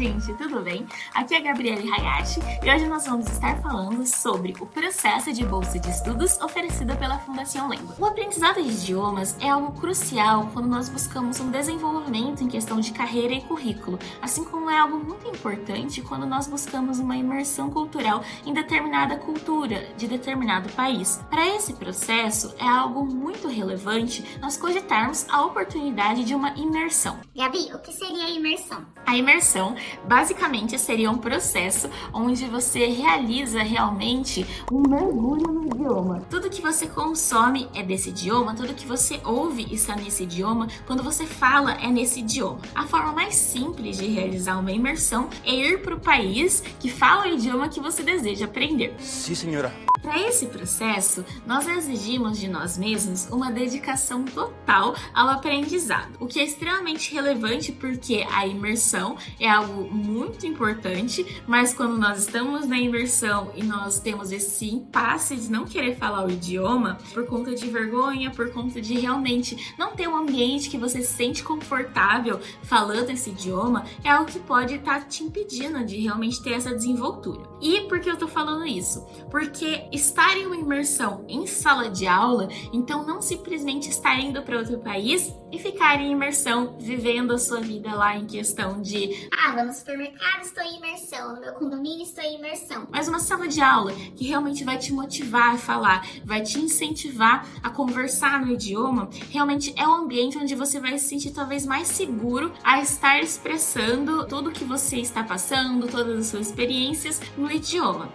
gente, tudo bem? Aqui é a Gabriele Hayashi e hoje nós vamos estar falando sobre o processo de bolsa de estudos oferecida pela Fundação Lengua. O aprendizado de idiomas é algo crucial quando nós buscamos um desenvolvimento em questão de carreira e currículo, assim como é algo muito importante quando nós buscamos uma imersão cultural em determinada cultura de determinado país. Para esse processo, é algo muito relevante nós cogitarmos a oportunidade de uma imersão. Gabi, o que seria a imersão? A imersão basicamente seria um processo onde você realiza realmente um mergulho no idioma. Tudo que você consome é desse idioma, tudo que você ouve está nesse idioma, quando você fala é nesse idioma. A forma mais simples de realizar uma imersão é ir para o país que fala o idioma que você deseja aprender. Sim, senhora. Para esse processo, nós exigimos de nós mesmos uma dedicação total ao aprendizado, o que é extremamente relevante porque a imersão é algo muito importante, mas quando nós estamos na imersão e nós temos esse impasse de não querer falar o idioma por conta de vergonha, por conta de realmente não ter um ambiente que você se sente confortável falando esse idioma, é algo que pode estar tá te impedindo de realmente ter essa desenvoltura. E por que eu tô falando isso? Porque estar em uma imersão em sala de aula, então não simplesmente estar indo para outro país e ficar em imersão, vivendo a sua vida lá em questão de ah, vou no supermercado, estou em imersão, no meu condomínio estou em imersão. Mas uma sala de aula que realmente vai te motivar a falar, vai te incentivar a conversar no idioma, realmente é um ambiente onde você vai se sentir talvez mais seguro a estar expressando tudo que você está passando, todas as suas experiências no idioma.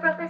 Professor.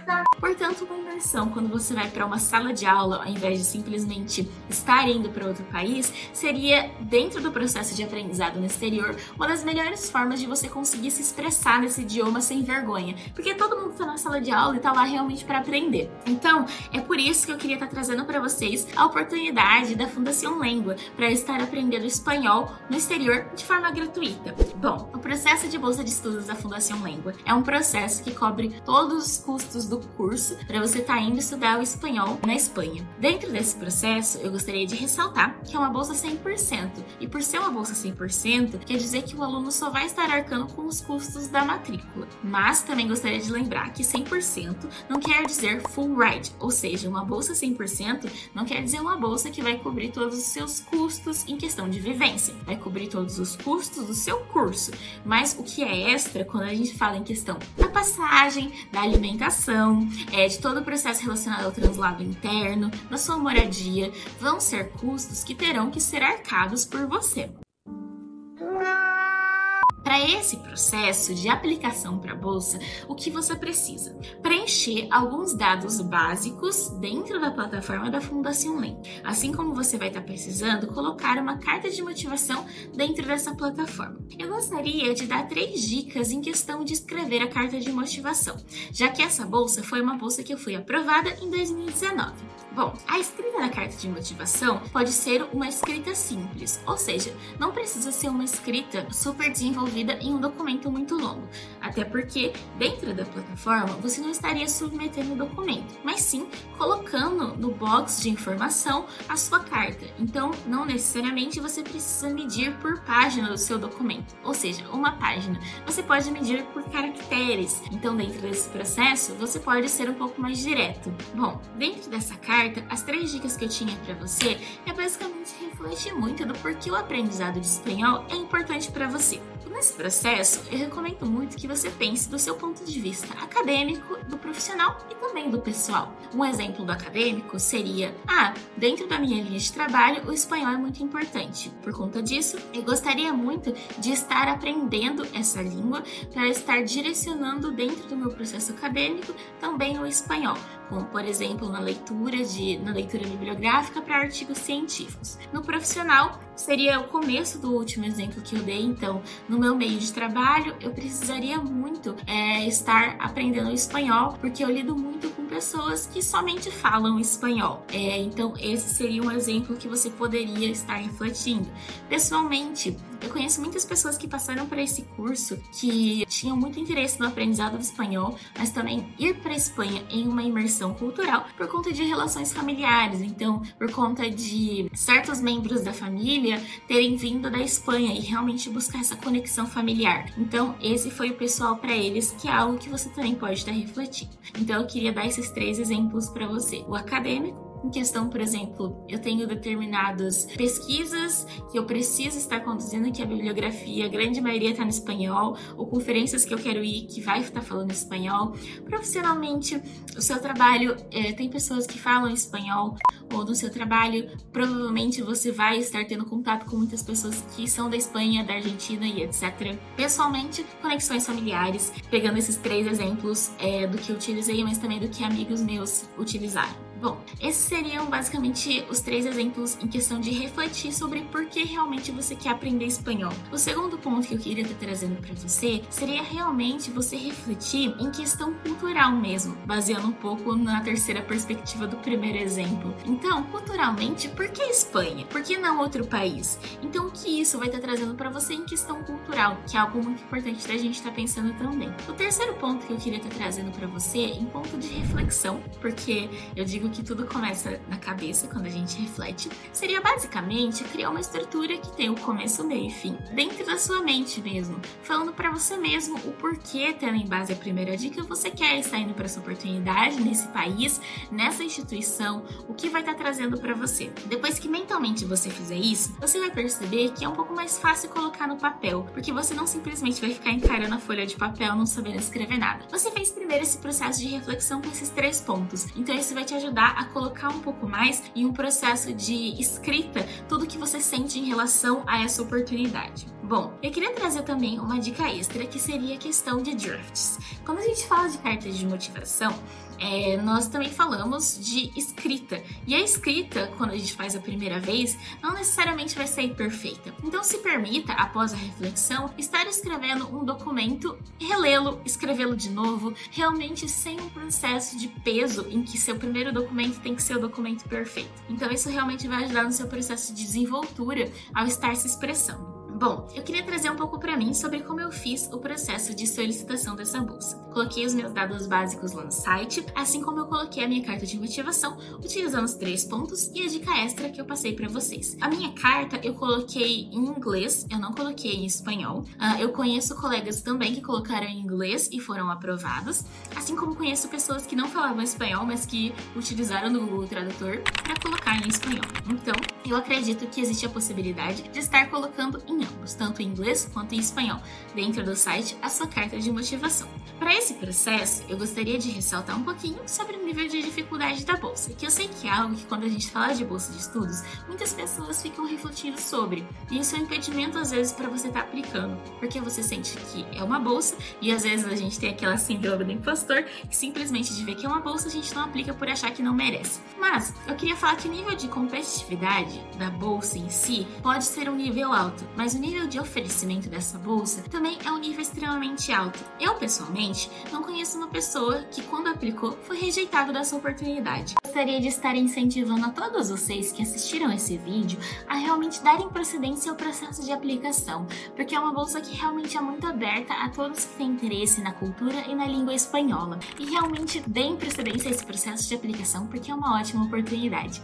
Imersão, quando você vai para uma sala de aula, ao invés de simplesmente estar indo para outro país, seria, dentro do processo de aprendizado no exterior, uma das melhores formas de você conseguir se expressar nesse idioma sem vergonha. Porque todo mundo está na sala de aula e está lá realmente para aprender. Então, é por isso que eu queria estar tá trazendo para vocês a oportunidade da Fundação Língua para estar aprendendo espanhol no exterior de forma gratuita. Bom, o processo de bolsa de estudos da Fundação Língua é um processo que cobre todos os custos do curso para você estar tá indo estudar o espanhol na Espanha. Dentro desse processo, eu gostaria de ressaltar que é uma bolsa 100%. E por ser uma bolsa 100%, quer dizer que o aluno só vai estar arcando com os custos da matrícula. Mas também gostaria de lembrar que 100% não quer dizer full ride, ou seja, uma bolsa 100% não quer dizer uma bolsa que vai cobrir todos os seus custos em questão de vivência. Vai cobrir todos os custos do seu curso. Mas o que é extra quando a gente fala em questão da passagem, da alimentação, é, de todo o processo relacionado ao translado interno, da sua moradia, vão ser custos que terão que ser arcados por você. Para esse processo de aplicação para a bolsa, o que você precisa? Preencher alguns dados básicos dentro da plataforma da Fundação LEM. Assim como você vai estar precisando colocar uma carta de motivação dentro dessa plataforma. Eu gostaria de dar três dicas em questão de escrever a carta de motivação, já que essa bolsa foi uma bolsa que eu fui aprovada em 2019. Bom, a escrita da carta de motivação pode ser uma escrita simples, ou seja, não precisa ser uma escrita super desenvolvida em um documento muito longo, até porque dentro da plataforma você não estaria submetendo o documento, mas sim colocando no box de informação a sua carta. Então, não necessariamente você precisa medir por página do seu documento, ou seja, uma página. Você pode medir por caracteres. Então, dentro desse processo, você pode ser um pouco mais direto. Bom, dentro dessa carta, as três dicas que eu tinha para você é basicamente refletir muito do porquê o aprendizado de espanhol é importante para você. Nesse processo, eu recomendo muito que você pense do seu ponto de vista acadêmico, do profissional e também do pessoal. Um exemplo do acadêmico seria: ah, dentro da minha linha de trabalho, o espanhol é muito importante. Por conta disso, eu gostaria muito de estar aprendendo essa língua para estar direcionando dentro do meu processo acadêmico também o espanhol, como por exemplo na leitura de na leitura bibliográfica para artigos científicos. No profissional, seria o começo do último exemplo que eu dei, então, no meu meio de trabalho, eu precisaria muito é, estar aprendendo espanhol, porque eu lido muito com pessoas que somente falam espanhol. É, então, esse seria um exemplo que você poderia estar refletindo. Pessoalmente, eu conheço muitas pessoas que passaram por esse curso que tinham muito interesse no aprendizado do espanhol, mas também ir para a Espanha em uma imersão cultural por conta de relações familiares. Então, por conta de certos membros da família terem vindo da Espanha e realmente buscar essa conexão familiar. Então, esse foi o pessoal para eles, que é algo que você também pode estar refletindo. Então, eu queria dar três exemplos para você: o acadêmico, em questão, por exemplo, eu tenho determinadas pesquisas que eu preciso estar conduzindo, que a bibliografia, a grande maioria está no espanhol, ou conferências que eu quero ir que vai estar falando espanhol. Profissionalmente, o seu trabalho é, tem pessoas que falam espanhol, ou no seu trabalho, provavelmente você vai estar tendo contato com muitas pessoas que são da Espanha, da Argentina e etc. Pessoalmente, conexões familiares, pegando esses três exemplos é, do que eu utilizei, mas também do que amigos meus utilizaram. Bom, esses seriam basicamente os três exemplos em questão de refletir sobre por que realmente você quer aprender espanhol. O segundo ponto que eu queria estar trazendo para você seria realmente você refletir em questão cultural mesmo, baseando um pouco na terceira perspectiva do primeiro exemplo. Então, culturalmente, por que Espanha? Por que não outro país? Então, o que isso vai estar trazendo para você em questão cultural, que é algo muito importante da gente estar pensando também. O terceiro ponto que eu queria estar trazendo para você, em ponto de reflexão, porque eu digo que tudo começa na cabeça quando a gente reflete, seria basicamente criar uma estrutura que tem o começo, meio e fim, dentro da sua mente mesmo, falando para você mesmo o porquê, tendo em base a primeira dica, você quer estar indo para essa oportunidade nesse país, nessa instituição, o que vai estar tá trazendo para você. Depois que mentalmente você fizer isso, você vai perceber que é um pouco mais fácil colocar no papel, porque você não simplesmente vai ficar encarando a folha de papel não sabendo escrever nada. Você fez primeiro esse processo de reflexão com esses três pontos, então isso vai te ajudar ajudar a colocar um pouco mais em um processo de escrita tudo que você sente em relação a essa oportunidade. Bom, eu queria trazer também uma dica extra que seria a questão de drafts. Quando a gente fala de cartas de motivação, é, nós também falamos de escrita. E a escrita, quando a gente faz a primeira vez, não necessariamente vai sair perfeita. Então se permita, após a reflexão, estar escrevendo um documento, relê-lo, escrevê-lo de novo, realmente sem um processo de peso em que seu primeiro documento tem que ser o documento perfeito. Então isso realmente vai ajudar no seu processo de desenvoltura ao estar se expressando. Bom, eu queria trazer um pouco para mim sobre como eu fiz o processo de solicitação dessa bolsa. Coloquei os meus dados básicos lá no site, assim como eu coloquei a minha carta de motivação, utilizando os três pontos e a dica extra que eu passei para vocês. A minha carta eu coloquei em inglês, eu não coloquei em espanhol. Uh, eu conheço colegas também que colocaram em inglês e foram aprovados, assim como conheço pessoas que não falavam espanhol, mas que utilizaram no Google Tradutor para colocar em espanhol. Então, eu acredito que existe a possibilidade de estar colocando em ambos, tanto em inglês quanto em espanhol, dentro do site a sua carta de motivação. Para esse processo, eu gostaria de ressaltar um pouquinho sobre o nível de dificuldade da bolsa, que eu sei que é algo que quando a gente fala de bolsa de estudos, muitas pessoas ficam refletindo sobre, e isso é um impedimento às vezes para você estar tá aplicando, porque você sente que é uma bolsa e às vezes a gente tem aquela síndrome do impostor, que simplesmente de ver que é uma bolsa a gente não aplica por achar que não merece. Mas eu queria falar que o nível de competitividade da bolsa em si pode ser um nível alto, mas o nível de oferecimento dessa bolsa também é um nível extremamente alto. Eu, pessoalmente, não conheço uma pessoa que, quando aplicou, foi rejeitado dessa oportunidade. Gostaria de estar incentivando a todos vocês que assistiram esse vídeo a realmente darem procedência ao processo de aplicação, porque é uma bolsa que realmente é muito aberta a todos que têm interesse na cultura e na língua espanhola. E realmente deem procedência a esse processo de aplicação, porque é uma ótima oportunidade.